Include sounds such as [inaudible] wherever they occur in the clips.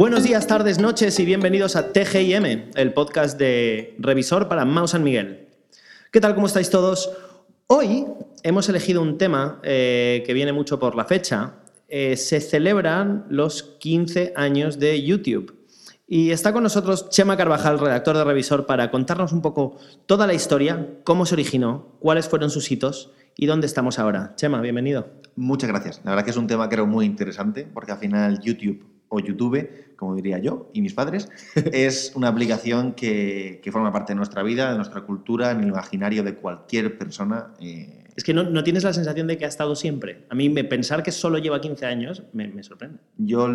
Buenos días, tardes, noches y bienvenidos a TGIM, el podcast de Revisor para Mau San Miguel. ¿Qué tal? ¿Cómo estáis todos? Hoy hemos elegido un tema eh, que viene mucho por la fecha. Eh, se celebran los 15 años de YouTube. Y está con nosotros Chema Carvajal, redactor de Revisor, para contarnos un poco toda la historia, cómo se originó, cuáles fueron sus hitos y dónde estamos ahora. Chema, bienvenido. Muchas gracias. La verdad que es un tema creo muy interesante porque al final YouTube o YouTube, como diría yo y mis padres, [laughs] es una aplicación que, que, forma parte de nuestra vida, de nuestra cultura, en el imaginario de cualquier persona. Eh... Es que no, no, tienes la sensación de que ha estado siempre. A mí me, pensar que solo lleva 15 años me, me sorprende. Yo,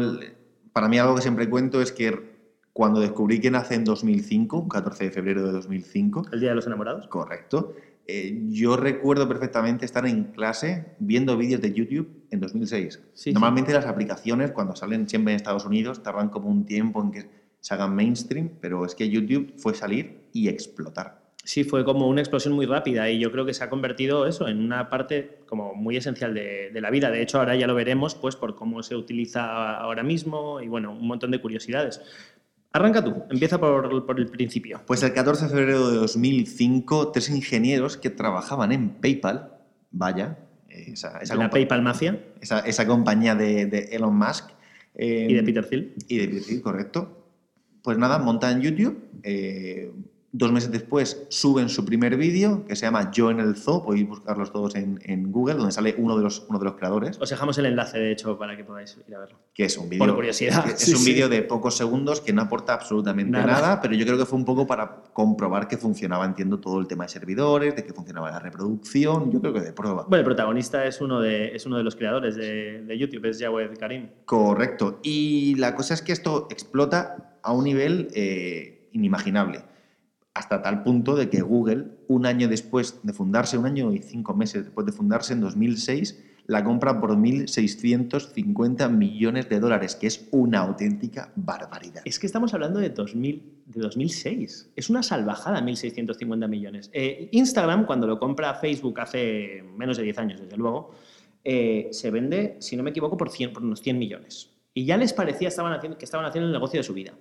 para mí algo que siempre cuento es que cuando descubrí que nace en 2005, 14 de febrero de 2005. ¿El Día de los Enamorados? Correcto. Eh, yo recuerdo perfectamente estar en clase viendo vídeos de YouTube en 2006. Sí, Normalmente las aplicaciones, cuando salen siempre en Estados Unidos, tardan como un tiempo en que se hagan mainstream, pero es que YouTube fue salir y explotar. Sí, fue como una explosión muy rápida y yo creo que se ha convertido eso en una parte como muy esencial de, de, la vida. De hecho, ahora ya lo veremos pues por cómo se utiliza ahora mismo y bueno, un montón de curiosidades. Arranca tú, empieza por, por, el principio. Pues el 14 de febrero de 2005, tres ingenieros que trabajaban en PayPal, vaya, esa, esa la PayPal Mafia. Esa, esa compañía de, de, Elon Musk. Eh, y de Peter Thiel. Y de Peter Thiel, correcto. Pues nada, montan YouTube, eh, Dos meses después suben su primer vídeo que se llama Yo en el Zoo. Podéis buscarlos todos en, en, Google, donde sale uno de, los, uno de los creadores. Os dejamos el enlace, de hecho, para que podáis ir a verlo. Que es un vídeo. Por curiosidad. Es un vídeo de pocos segundos que no aporta absolutamente nada. nada. pero yo creo que fue un poco para comprobar que funcionaba, entiendo, todo el tema de servidores, de que funcionaba la reproducción. Yo creo que de prueba. Bueno, el protagonista es uno de, es uno de los creadores de, de YouTube, es Jawed Karim. Correcto. Y la cosa es que esto explota a un nivel eh, inimaginable hasta tal punto de que Google, un año después de fundarse, un año y cinco meses después de fundarse, en 2006, la compra por 1.650 millones de dólares, que es una auténtica barbaridad. Es que estamos hablando de, 2000, de 2006. Es una salvajada 1.650 millones. Eh, Instagram, cuando lo compra Facebook hace menos de 10 años, desde luego, eh, se vende, si no me equivoco, por, 100, por unos 100 millones. Y ya les parecía estaban haciendo, que estaban haciendo el negocio de su vida.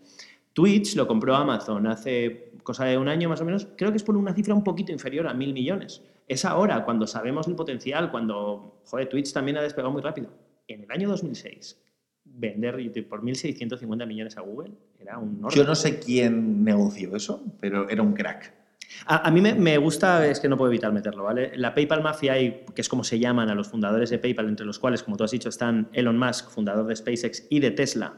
Twitch lo compró Amazon hace cosa de un año más o menos, creo que es por una cifra un poquito inferior a mil millones. Es ahora, cuando sabemos el potencial, cuando, joder, Twitch también ha despegado muy rápido. En el año 2006, vender YouTube por 1.650 millones a Google era un orden. Yo no sé quién negoció eso, pero era un crack. A, a mí me, me, gusta, es que no puedo evitar meterlo, ¿vale? La PayPal Mafia, que es como se llaman a los fundadores de PayPal, entre los cuales, como tú has dicho, están Elon Musk, fundador de SpaceX y de Tesla,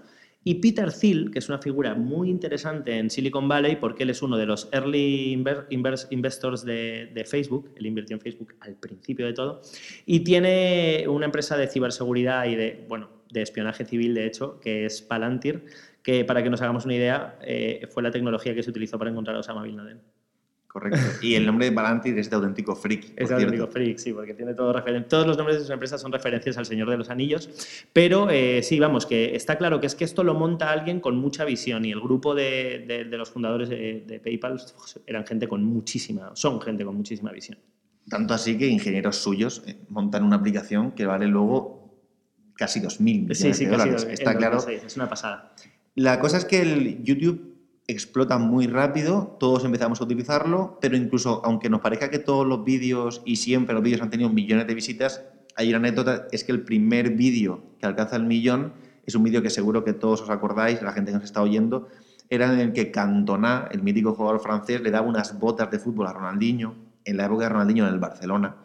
y Peter Thiel, que es una figura muy interesante en Silicon Valley porque él es uno de los early investors de, Facebook, él invirtió en Facebook al principio de todo, y tiene una empresa de ciberseguridad y de, bueno, de espionaje civil, de hecho, que es Palantir, que para que nos hagamos una idea, eh, fue la tecnología que se utilizó para encontrar a Osama Bin Laden. Correcto. Y el nombre de Palantir es de auténtico freak. Es de auténtico freak, sí, porque tiene todo Todos los nombres de su empresa son referencias al Señor de los Anillos. Pero eh, sí, vamos, que está claro que es que esto lo monta alguien con mucha visión y el grupo de, de, de los fundadores de, de, PayPal eran gente con muchísima, son gente con muchísima visión. Tanto así que ingenieros suyos eh, montan una aplicación que vale luego casi 2.000 millones sí, sí, de dólares. Casi, está claro. Es una pasada. La cosa es que el YouTube explota muy rápido, todos empezamos a utilizarlo, pero incluso aunque nos parezca que todos los vídeos y siempre los vídeos han tenido millones de visitas, hay una anécdota, es que el primer vídeo que alcanza el millón es un vídeo que seguro que todos os acordáis, la gente que nos está oyendo, era en el que Cantona, el mítico jugador francés, le daba unas botas de fútbol a Ronaldinho, en la época de Ronaldinho en el Barcelona,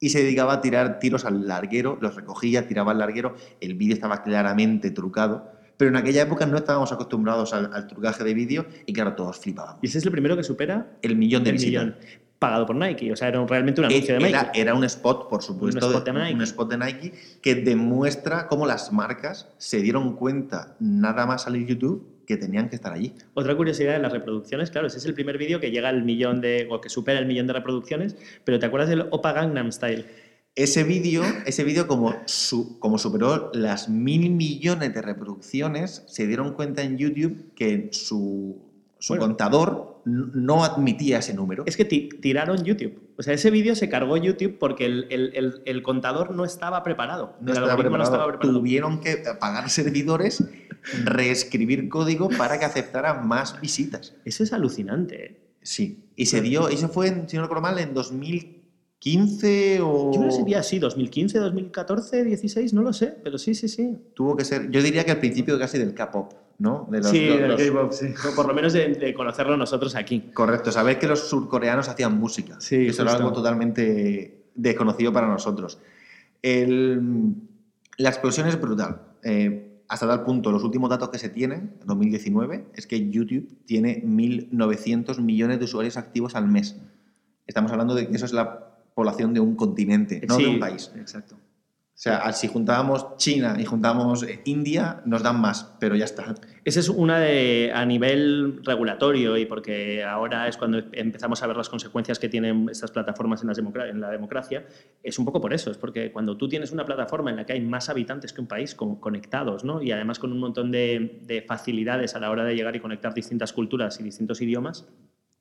y se dedicaba a tirar tiros al larguero, los recogía, tiraba al larguero, el vídeo estaba claramente trucado, pero en aquella época no estábamos acostumbrados al, al trucaje de vídeo y claro, todos flipábamos. ¿Y ese es el primero que supera? El millón de el visitas. millón pagado por Nike, o sea, era realmente un anuncio de Nike. Era un spot, por supuesto, un spot, de Nike. un spot de Nike que demuestra cómo las marcas se dieron cuenta nada más salir YouTube que tenían que estar allí. Otra curiosidad de las reproducciones, claro, ese es el primer vídeo que llega al millón de, o que supera el millón de reproducciones, pero ¿te acuerdas del Opa Gangnam Style? Ese vídeo, ese vídeo como, su, como superó las mil millones de reproducciones, se dieron cuenta en YouTube que su, su bueno, contador no admitía ese número. Es que tiraron YouTube. O sea, ese vídeo se cargó YouTube porque el, el, el, el contador no estaba preparado. No estaba preparado. no estaba preparado. Tuvieron que pagar servidores reescribir código para que aceptara más visitas. Eso es alucinante. ¿eh? Sí. Y se dio, eso fue, si no recuerdo mal, en 2015 o... Yo no sé así, 2015, 2014, 16, no lo sé, pero sí, sí, sí. Tuvo que ser, yo diría que al principio casi del K-pop, ¿no? De los- sí, los- del K-pop, sí. O por lo menos de, de conocerlo nosotros aquí. Correcto, saber que los surcoreanos hacían música. Sí, Eso era algo totalmente desconocido para nosotros. El- la explosión es brutal. Eh, hasta tal punto, los últimos datos que se tienen, en 2019, es que YouTube tiene 1.900 millones de usuarios activos al mes. Estamos hablando de que eso es la población de un continente, no de un país. Exacto. O sea, si juntábamos China y juntábamos eh, India, nos dan más, pero ya está. Esa es una de a nivel regulatorio y porque ahora es cuando empezamos a ver las consecuencias que tienen estas plataformas en, las democra- en la democracia. Es un poco por eso, es porque cuando tú tienes una plataforma en la que hay más habitantes que un país con- conectados, ¿no? y además con un montón de, de facilidades a la hora de llegar y conectar distintas culturas y distintos idiomas,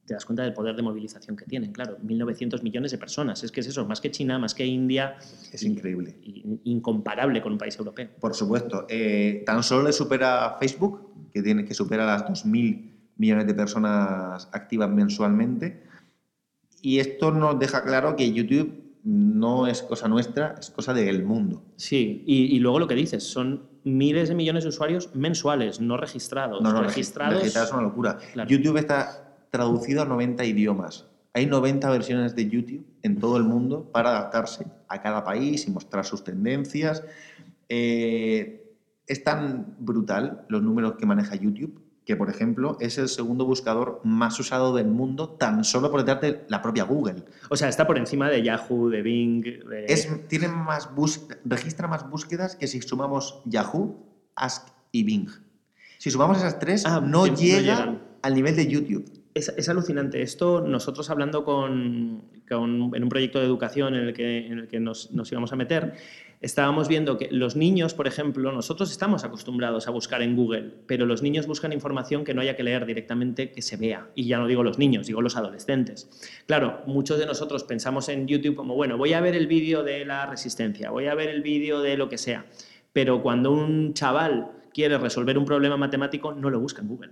te das cuenta del poder de movilización que tienen. Claro, 1.900 millones de personas. Es que es eso, más que China, más que India. Es y- increíble. y incomparable con un país europeo. Por supuesto. Eh, tan solo le supera a Facebook, que, tiene, que supera las 2.000 millones de personas activas mensualmente. Y esto nos deja claro que YouTube no es cosa nuestra, es cosa del mundo. Sí, y, y luego lo que dices, son miles de millones de usuarios mensuales, no registrados. No, no, registrados. registrados es una locura. Claro. YouTube está traducido a 90 idiomas. Hay 90 versiones de YouTube en todo el mundo para adaptarse a cada país y mostrar sus tendencias. Eh, es tan brutal los números que maneja YouTube que, por ejemplo, es el segundo buscador más usado del mundo tan solo por detrás de la propia Google. O sea, está por encima de Yahoo, de Bing. de- Es, tiene más bus- registra más búsquedas que si sumamos Yahoo, Ask y Bing. Si sumamos esas tres, Ah, no llega al nivel de YouTube. Es, alucinante. Esto, nosotros hablando con, en un proyecto de educación en el que, en el que nos, nos íbamos a meter, estábamos viendo que los niños, por ejemplo, nosotros estamos acostumbrados a buscar en Google, pero los niños buscan información que no haya que leer directamente, que se vea. Y ya no digo los niños, digo los adolescentes. Claro, muchos de nosotros pensamos en YouTube como, bueno, voy a ver el vídeo de la resistencia, voy a ver el vídeo de lo que sea. Pero cuando un chaval quiere resolver un problema matemático, no lo busca en Google.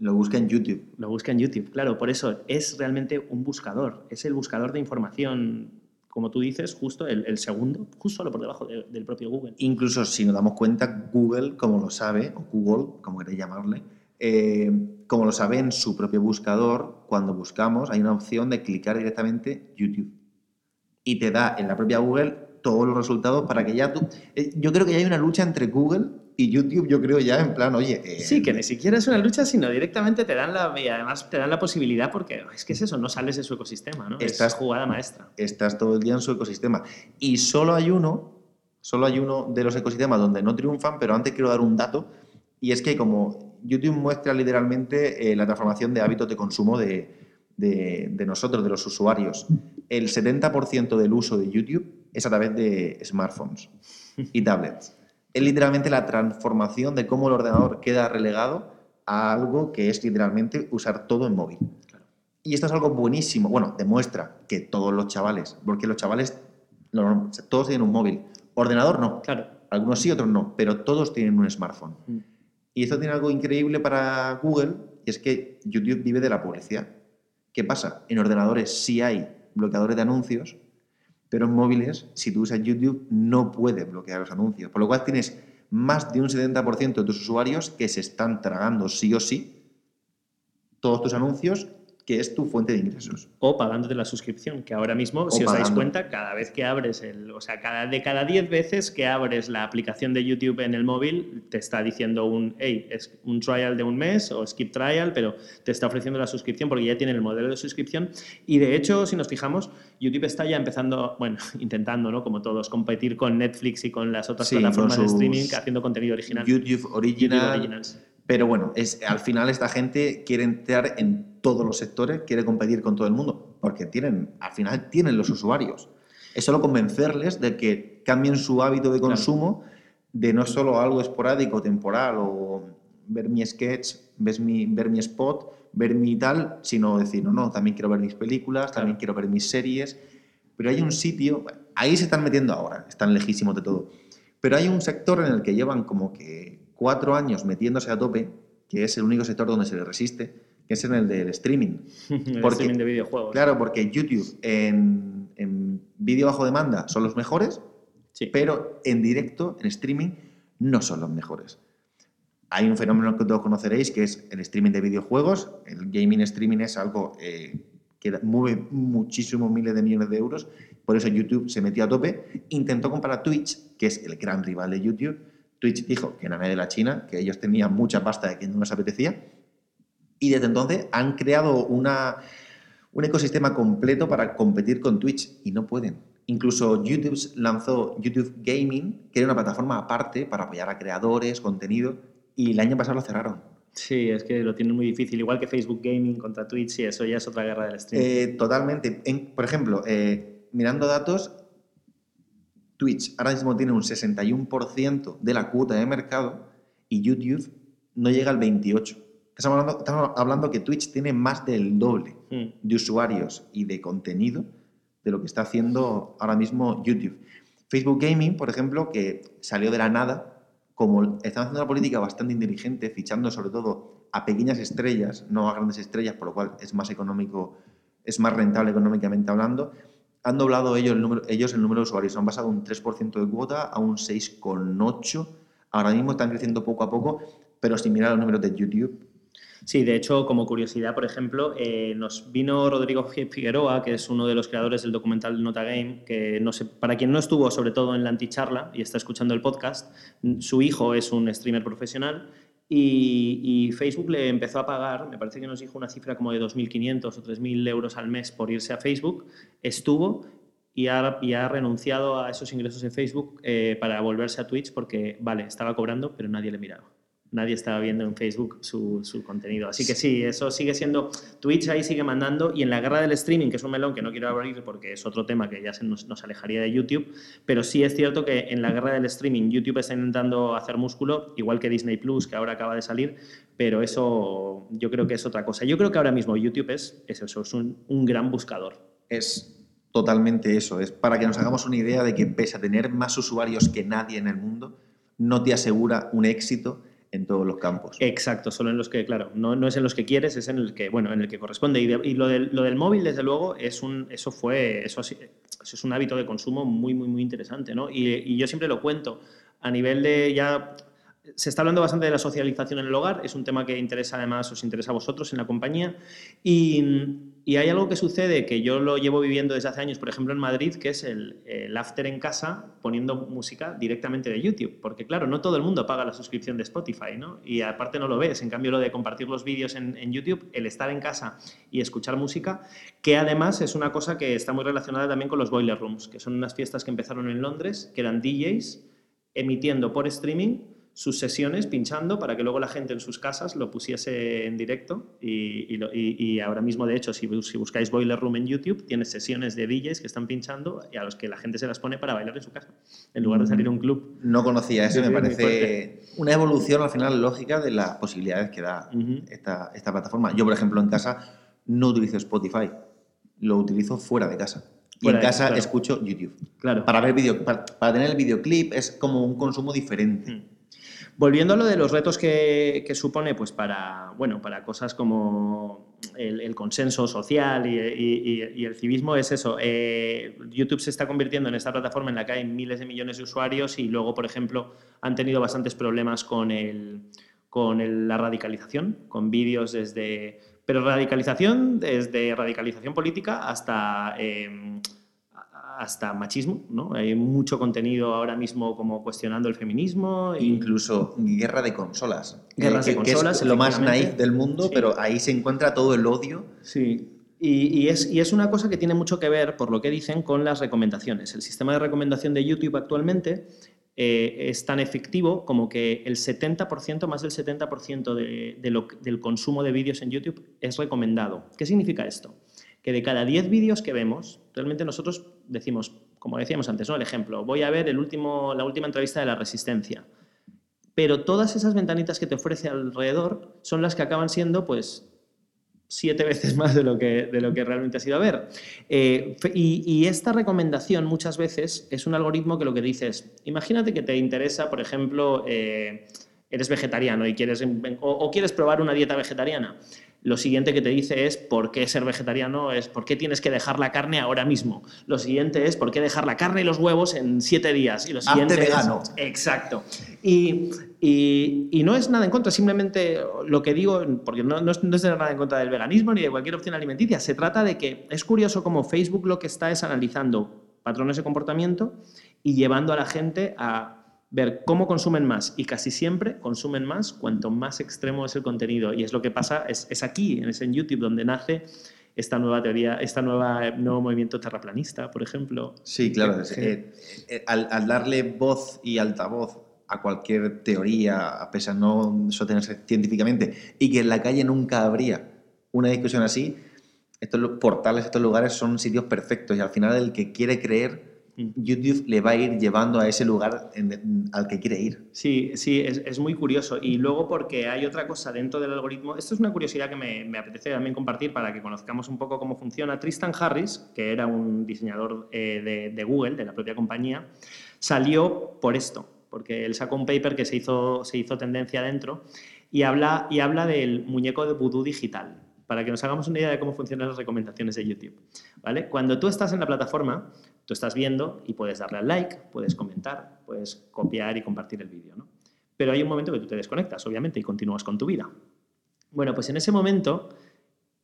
Lo busca en YouTube. Lo busca en YouTube, claro, por eso es realmente un buscador, es el buscador de información, como tú dices, justo el, el segundo, justo solo por debajo de- del propio Google. Incluso si nos damos cuenta, Google, como lo sabe, o Google, como queréis llamarle, eh, como lo sabe en su propio buscador, cuando buscamos hay una opción de clicar directamente YouTube. Y te da en la propia Google todos los resultados para que ya tú... eh, yo creo que ya hay una lucha entre Google y YouTube, yo creo ya en plan, oye... eh, Sí, que ni siquiera es una lucha, sino directamente te dan la, y además te dan la posibilidad porque es que es eso, no sales de su ecosistema, ¿no? Estás- Es jugada maestra. estás todo el día en su ecosistema. Y solo hay uno, solo hay uno de los ecosistemas donde no triunfan, pero antes quiero dar un dato, y es que como YouTube muestra literalmente eh, la transformación de hábitos de consumo de, de- de nosotros, de los usuarios, el 70% del uso de YouTube es a través de smartphones y tablets. Es literalmente la transformación de cómo el ordenador queda relegado a algo que es literalmente usar todo en móvil. Y esto es algo buenísimo. Bueno, demuestra que todos los chavales, porque los chavales, todos tienen un móvil. Ordenador no. Claro. Algunos sí, otros no, pero todos tienen un smartphone. Mm. Y esto tiene algo increíble para Google, y es que YouTube vive de la publicidad. ¿Qué pasa? En ordenadores sí hay bloqueadores de anuncios, pero en móviles, si tú usas YouTube, no puedes bloquear los anuncios. Por lo cual tienes más de un 70% de tus usuarios que se están tragando sí o sí todos tus anuncios, que es tu fuente de ingresos. O pagándote la suscripción, que ahora mismo, si os dais cuenta, cada vez que abres el, o sea, cada, de cada 10 veces que abres la aplicación de YouTube en el móvil, te está diciendo un, hey, es un trial de un mes o skip trial, pero te está ofreciendo la suscripción porque ya tienen el modelo de suscripción. Y de hecho, si nos fijamos, YouTube está ya empezando, bueno, [laughs] intentando, ¿no? Como todos, competir con Netflix y con las otras Sí, plataformas de streaming haciendo contenido original. YouTube YouTube Original. Originals. Pero bueno, es, al final esta gente quiere entrar en todos los sectores, quiere competir con todo el mundo, porque tienen, al final tienen los usuarios. Es solo convencerles de que cambien su hábito de Claro. consumo de no solo algo esporádico, temporal, o ver mi sketch, ver mi, ver mi spot, ver mi tal, sino decir, no, no, también quiero ver mis películas, también quiero ver mis series. Pero hay un sitio, ahí se están metiendo ahora, están lejísimos de todo. Pero hay un sector en el que llevan como que cuatro años metiéndose a tope, que es el único sector donde se le resiste, que es en el del streaming. [laughs] el Porque- streaming de videojuegos. Claro, porque YouTube en, en vídeo bajo demanda son los mejores, Sí. pero en directo, en streaming, no son los mejores. Hay un fenómeno que todos conoceréis, que es el streaming de videojuegos. El gaming streaming es algo eh, que mueve muchísimos miles de millones de euros. Por eso YouTube se metió a tope. Intentó comprar Twitch, que es el gran rival de YouTube. Twitch dijo que era de la China, que ellos tenían mucha pasta y que no les apetecía. Y desde entonces han creado una, un ecosistema completo para competir con Twitch y no pueden. Incluso YouTube lanzó YouTube Gaming, que era una plataforma aparte para apoyar a creadores, contenido, y el año pasado lo cerraron. Sí, es que lo tienen muy difícil. Igual que Facebook Gaming contra Twitch, y eso ya es otra guerra del streaming. Eh, totalmente. En- por ejemplo, eh, mirando datos, Twitch ahora mismo tiene un 61% de la cuota de mercado y YouTube no llega al 28%. Estamos hablando, estamos hablando que Twitch tiene más del doble Mm. de usuarios y de contenido de lo que está haciendo ahora mismo YouTube. Facebook Gaming, por ejemplo, que salió de la nada, como están haciendo una política bastante inteligente, fichando sobre todo a pequeñas estrellas, no a grandes estrellas, por lo cual es más económico, es más rentable económicamente hablando, han doblado ellos el número, ellos el número de usuarios, han pasado un 3% de cuota a un 6,8%. Ahora mismo están creciendo poco a poco, pero si mirar los números de YouTube, Sí, de hecho, como curiosidad, por ejemplo, eh, nos vino Rodrigo Figueroa, que es uno de los creadores del documental Nota Game, que no sé, para quien no estuvo, sobre todo en la anticharla y está escuchando el podcast, su hijo es un streamer profesional y, Facebook le empezó a pagar, me parece que nos dijo una cifra como de 2.500 o 3.000 euros al mes por irse a Facebook, estuvo y ha, y ha renunciado a esos ingresos de Facebook eh, para volverse a Twitch porque, vale, estaba cobrando, pero nadie le miraba nadie estaba viendo en Facebook su, su, contenido. Así que sí, eso sigue siendo, Twitch ahí sigue mandando y en la guerra del streaming, que es un melón que no quiero abrir porque es otro tema que ya se nos, nos, alejaría de YouTube, pero sí es cierto que en la guerra del streaming YouTube está intentando hacer músculo, igual que Disney Plus, que ahora acaba de salir, pero eso yo creo que es otra cosa. Yo creo que ahora mismo YouTube es, es eso, es un, un gran buscador. Es totalmente eso, es para que nos hagamos una idea de que pese a tener más usuarios que nadie en el mundo, no te asegura un éxito en todos los campos. Exacto, solo en los que, claro, no, no es en los que quieres, es en el que, bueno, en el que corresponde. Y, de, y lo, del, lo, del, móvil, desde luego, es un, eso fue, eso, eso, es un hábito de consumo muy, muy, muy interesante, ¿no? Y, y, yo siempre lo cuento a nivel de ya. Se está hablando bastante de la socialización en el hogar, es un tema que interesa además, os interesa a vosotros en la compañía. Y, y hay algo que sucede que yo lo llevo viviendo desde hace años, por ejemplo en Madrid, que es el, el, after en casa poniendo música directamente de YouTube. Porque claro, no todo el mundo paga la suscripción de Spotify, ¿no? Y aparte no lo ves. En cambio, lo de compartir los vídeos en, en YouTube, el estar en casa y escuchar música, que además es una cosa que está muy relacionada también con los Boiler Rooms, que son unas fiestas que empezaron en Londres, que eran DJs emitiendo por streaming sus sesiones pinchando para que luego la gente en sus casas lo pusiese en directo y, y, lo, y, y ahora mismo de hecho si, si, buscáis Boiler Room en YouTube tienes sesiones de DJs que están pinchando y a los que la gente se las pone para bailar en su casa en lugar de salir a un club. No conocía eso, me parece una evolución al final lógica de las posibilidades que da uh -huh. esta, esta plataforma. Yo por ejemplo en casa no utilizo Spotify, lo utilizo fuera de casa. Y en casa claro. escucho YouTube. Claro. Para ver video, para, para, tener el videoclip es como un consumo diferente. Mm. Volviendo a lo de los retos que, supone pues para, bueno, para cosas como el, consenso social y, el civismo, es eso. Eh, YouTube se está convirtiendo en esta plataforma en la que hay miles de millones de usuarios y luego, por ejemplo, han tenido bastantes problemas con, el, con la radicalización, con vídeos desde... Pero radicalización desde radicalización política hasta... Eh, hasta machismo, ¿no? Hay mucho contenido ahora mismo como cuestionando el feminismo. Incluso guerra de consolas. Guerras que, de consolas. Que es lo más naif del mundo, sí. pero ahí se encuentra todo el odio. Sí. Y, y, es, y, es, una cosa que tiene mucho que ver, por lo que dicen, con las recomendaciones. El sistema de recomendación de YouTube actualmente eh, es tan efectivo como que el 70%, más del 70% de, de lo, del consumo de vídeos en YouTube es recomendado. ¿Qué significa esto? que de cada 10 vídeos que vemos, realmente nosotros decimos, como decíamos antes, ¿no? el ejemplo, voy a ver el último, la última entrevista de la Resistencia, pero todas esas ventanitas que te ofrece alrededor son las que acaban siendo, pues, siete veces más de lo que, de lo que realmente has ido a ver. Eh, y, y, esta recomendación muchas veces es un algoritmo que lo que dice es, imagínate que te interesa, por ejemplo, eh, eres vegetariano y quieres, o, o quieres probar una dieta vegetariana, lo siguiente que te dice es por qué ser vegetariano es por qué tienes que dejar la carne ahora mismo. Lo siguiente es por qué dejar la carne y los huevos en siete días. Y lo siguiente vegano. exacto. Y, y, no es nada en contra, simplemente lo que digo, porque no, no, es, no es nada en contra del veganismo ni de cualquier opción alimenticia. Se trata de que es curioso cómo Facebook lo que está es analizando patrones de comportamiento y llevando a la gente a ver cómo consumen más y casi siempre consumen más cuanto más extremo es el contenido. Y es lo que pasa, es, es aquí, es en YouTube, donde nace esta nueva teoría, este nuevo movimiento terraplanista, por ejemplo. Sí, claro. Eh, eh, al, darle voz y altavoz a cualquier teoría, a pesar de no sostenerse científicamente, y que en la calle nunca habría una discusión así, estos portales, estos lugares son sitios perfectos y al final el que quiere creer YouTube le va a ir llevando a ese lugar al que quiere ir. Sí, sí, es, muy curioso. Y luego porque hay otra cosa dentro del algoritmo, esto es una curiosidad que me, apetece también compartir para que conozcamos un poco cómo funciona. Tristan Harris, que era un diseñador eh, de, Google, de la propia compañía, salió por esto, porque él sacó un paper que se hizo, se hizo tendencia dentro y habla, y habla del muñeco de vudú digital para que nos hagamos una idea de cómo funcionan las recomendaciones de YouTube. ¿vale? Cuando tú estás en la plataforma, Tú estás viendo y puedes darle al like, puedes comentar, puedes copiar y compartir el vídeo. ¿no? Pero hay un momento que tú te desconectas, obviamente, y continúas con tu vida. Bueno, pues en ese momento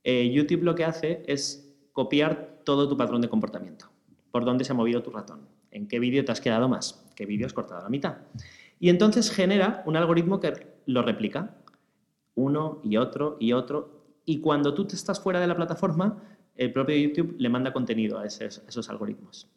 eh, YouTube lo que hace es copiar todo tu patrón de comportamiento. Por dónde se ha movido tu ratón, en qué vídeo te has quedado más, qué vídeo has cortado a la mitad. Y entonces genera un algoritmo que lo replica, uno y otro y otro. Y cuando tú te estás fuera de la plataforma, el propio YouTube le manda contenido a esos algoritmos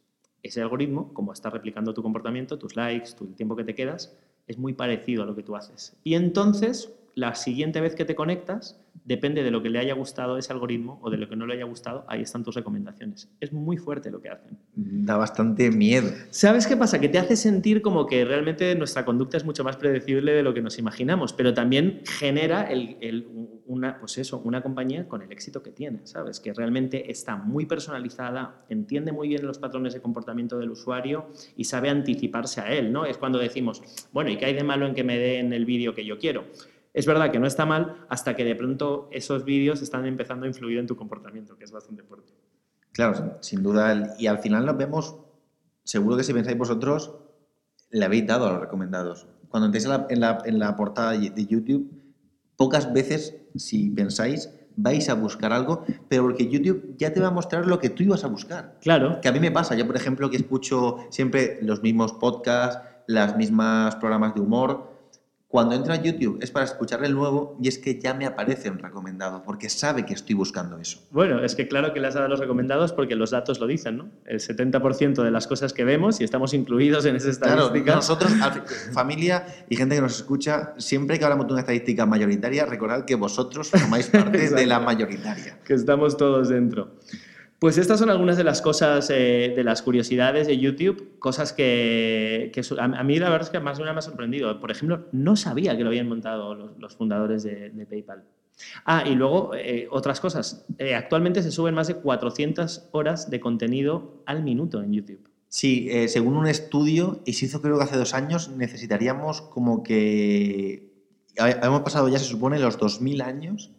ese algoritmo, como está replicando tu comportamiento, tus likes, tu, el tiempo que te quedas, es muy parecido a lo que tú haces. Y entonces, la siguiente vez que te conectas, depende de lo que le haya gustado ese algoritmo o de lo que no le haya gustado, ahí están tus recomendaciones. Es muy fuerte lo que hacen. Da bastante miedo. ¿Sabes qué pasa? Que te hace sentir como que realmente nuestra conducta es mucho más predecible de lo que nos imaginamos, pero también genera el, una, pues eso, una compañía con el éxito que tiene, ¿sabes? Que realmente está muy personalizada, entiende muy bien los patrones de comportamiento del usuario y sabe anticiparse a él, ¿no? Es cuando decimos, bueno, ¿y qué hay de malo en que me den el vídeo que yo quiero? Es verdad que no está mal hasta que de pronto esos vídeos están empezando a influir en tu comportamiento, que es bastante fuerte. Claro, sin duda. Y al final nos vemos, seguro que si pensáis vosotros, le habéis dado a los recomendados. Cuando entréis en la, en la, portada de YouTube, pocas veces, si pensáis, vais a buscar algo, pero porque YouTube ya te va a mostrar lo que tú ibas a buscar. Claro. Que a mí me pasa, yo por ejemplo que escucho siempre los mismos podcasts, las mismas programas de humor, cuando entra a YouTube es para escuchar el nuevo y es que ya me aparece un recomendado porque sabe que estoy buscando eso. Bueno, es que claro que le has dado los recomendados porque los datos lo dicen, ¿no? El 70% de las cosas que vemos y estamos incluidos en esa estadística. Claro, nosotros, [laughs] familia y gente que nos escucha, siempre que hablamos de una estadística mayoritaria, recordad que vosotros formáis parte de la mayoritaria. Que estamos todos dentro. Pues estas son algunas de las cosas, eh, de las curiosidades de YouTube, cosas que, a, mí la verdad es que más de una me ha sorprendido. Por ejemplo, no sabía que lo habían montado los, fundadores de, PayPal. Ah, y luego eh, otras cosas. Eh, actualmente se suben más de 400 horas de contenido al minuto en YouTube. Sí, según un estudio, y se hizo creo que hace dos años, necesitaríamos como que... Hemos pasado ya, se supone, los 2.000 años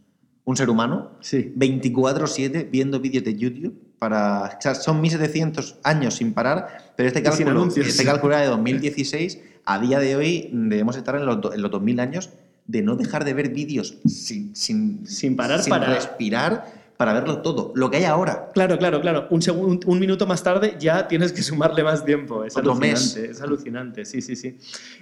un ser humano, sí. 24/7 viendo vídeos de YouTube. Para, o sea, son 1700 años sin parar, pero este cálculo, este cálculo era de 2016. A día de hoy debemos estar en los, en los 2000 años de no dejar de ver vídeos sin, sin, sin parar sin para respirar para verlo todo, lo que hay ahora. Claro, claro, claro. Un, segundo, un, minuto más tarde ya tienes que sumarle más tiempo. Es Otro alucinante, mes. Es alucinante, sí, sí, sí.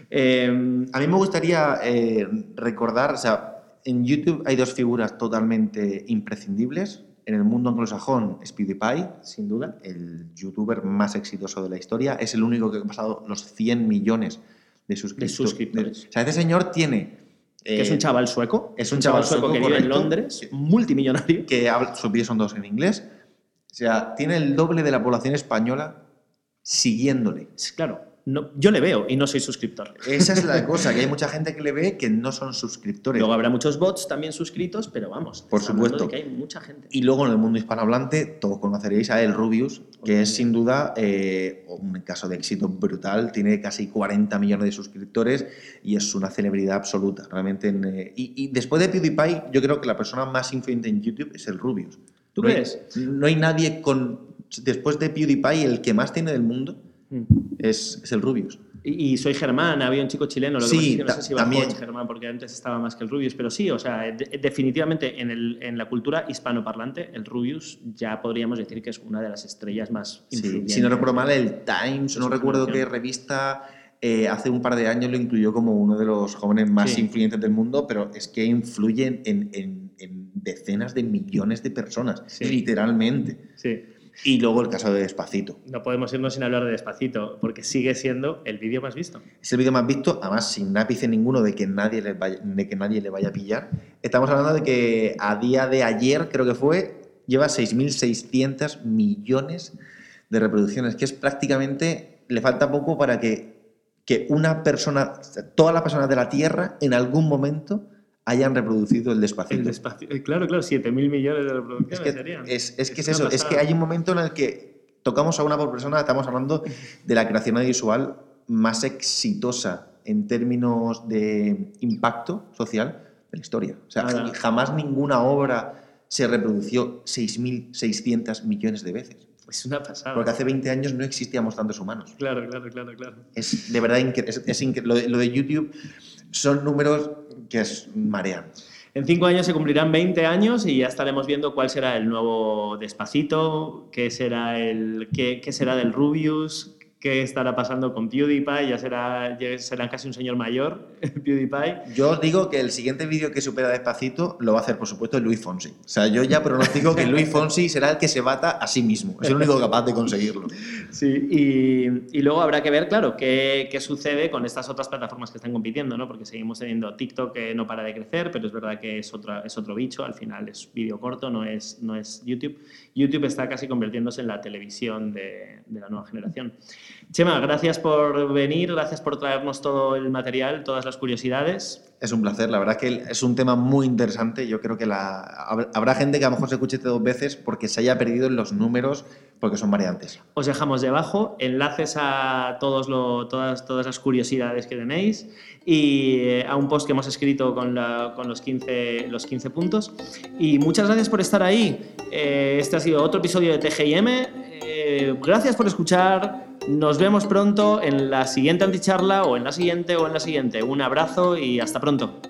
Eh, a mí me gustaría eh, recordar, o sea, en YouTube hay dos figuras totalmente imprescindibles. En el mundo anglosajón, PewDiePie, sin duda, el youtuber más exitoso de la historia. Es el único que ha pasado los 100 millones de, suscriptores. O sea, este señor tiene... que es un eh, chaval sueco. Es un chaval, sueco, que vive en Londres, multimillonario. Que sus vídeos son dos en inglés. O sea, tiene el doble de la población española siguiéndole. Claro no, yo le veo y no soy suscriptor. Esa es la [laughs] cosa, que hay mucha gente que le ve que no son suscriptores. Luego habrá muchos bots también suscritos, pero vamos, Por supuesto. de que hay mucha gente. Y luego en el mundo hispanohablante, todos conoceréis a El Rubius, que es sin duda eh, un caso de éxito brutal. Tiene casi 40 millones de suscriptores y es una celebridad absoluta. Realmente en, eh, y, y después de PewDiePie, yo creo que la persona más influyente en YouTube es El Rubius. ¿Tú no hay- crees? no hay nadie con. Después de PewDiePie, el que más tiene del mundo Mm. es, es El Rubius. Y, y soy Germán, había un chico chileno, lo que Sí, pasa es que no sé si también. en Germán, porque antes estaba más que el Rubius, pero sí, o sea, de- definitivamente en, el- en la cultura hispanoparlante, el Rubius ya podríamos decir que es una de las estrellas más Sí, influyentes. si no recuerdo mal, el Times, Es no recuerdo qué revista, eh, hace un par de años lo incluyó como uno de los jóvenes más Sí. influyentes del mundo, pero es que influyen en, en- en decenas de millones de personas, Sí. literalmente. Sí. Y luego el caso de Despacito. No podemos irnos sin hablar de Despacito, porque sigue siendo el vídeo más visto. Es el vídeo más visto, además sin ápice ninguno de que, nadie le vaya, de que nadie le vaya a pillar. Estamos hablando de que a día de ayer, creo que fue, lleva 6.600 millones de reproducciones, que es prácticamente, le falta poco para que, que una persona, todas las personas de la Tierra, en algún momento hayan reproducido el despacito. El Despacito. eh, Claro, claro, 7.000 millones de Es reproducciones que serían. es, es que es eso, es que hay un momento en el que tocamos a una por persona, estamos hablando de la creación audiovisual más exitosa en términos de impacto social de la historia. O sea, jamás ninguna obra se reprodució 6.600 millones de veces. Es una pasada. Porque hace 20 años no existíamos tantos humanos. Claro, claro, claro, claro. Es de verdad es, es incre- lo, de, lo de YouTube son números que es marean. En cinco años se cumplirán 20 años y ya estaremos viendo cuál será el nuevo Despacito, qué será, el, qué, qué será del Rubius, qué estará pasando con PewDiePie, ya será, ya será casi un señor mayor, [laughs] PewDiePie. Yo os digo que el siguiente vídeo que supera despacito lo va a hacer, por supuesto, Luis Fonsi. O sea, yo ya pronostico que Luis Fonsi será el que se bata a sí mismo. Es el único capaz de conseguirlo. Sí, y, y luego habrá que ver, claro, qué, qué sucede con estas otras plataformas que están compitiendo, ¿no? Porque seguimos teniendo TikTok que no para de crecer, pero es verdad que es, otra, es otro bicho, al final es vídeo corto, no es, no es YouTube. YouTube está casi convirtiéndose en la televisión de, de la nueva generación. Chema, gracias por venir, gracias por traernos todo el material, todas las curiosidades. Es un placer, la verdad que es un tema muy interesante. Yo creo que la, hab- habrá gente que a lo mejor se escuche este dos veces porque se haya perdido en los números porque son variantes. Os dejamos debajo enlaces a todos lo- todas, todas las curiosidades que tenéis y eh, a un post que hemos escrito con, la- con los, 15, los 15 puntos. Y muchas gracias por estar ahí. Eh, este ha sido otro episodio de TGIM. Eh, gracias por escuchar. Nos vemos pronto en la siguiente anticharla o en la siguiente o en la siguiente. Un abrazo y hasta pronto.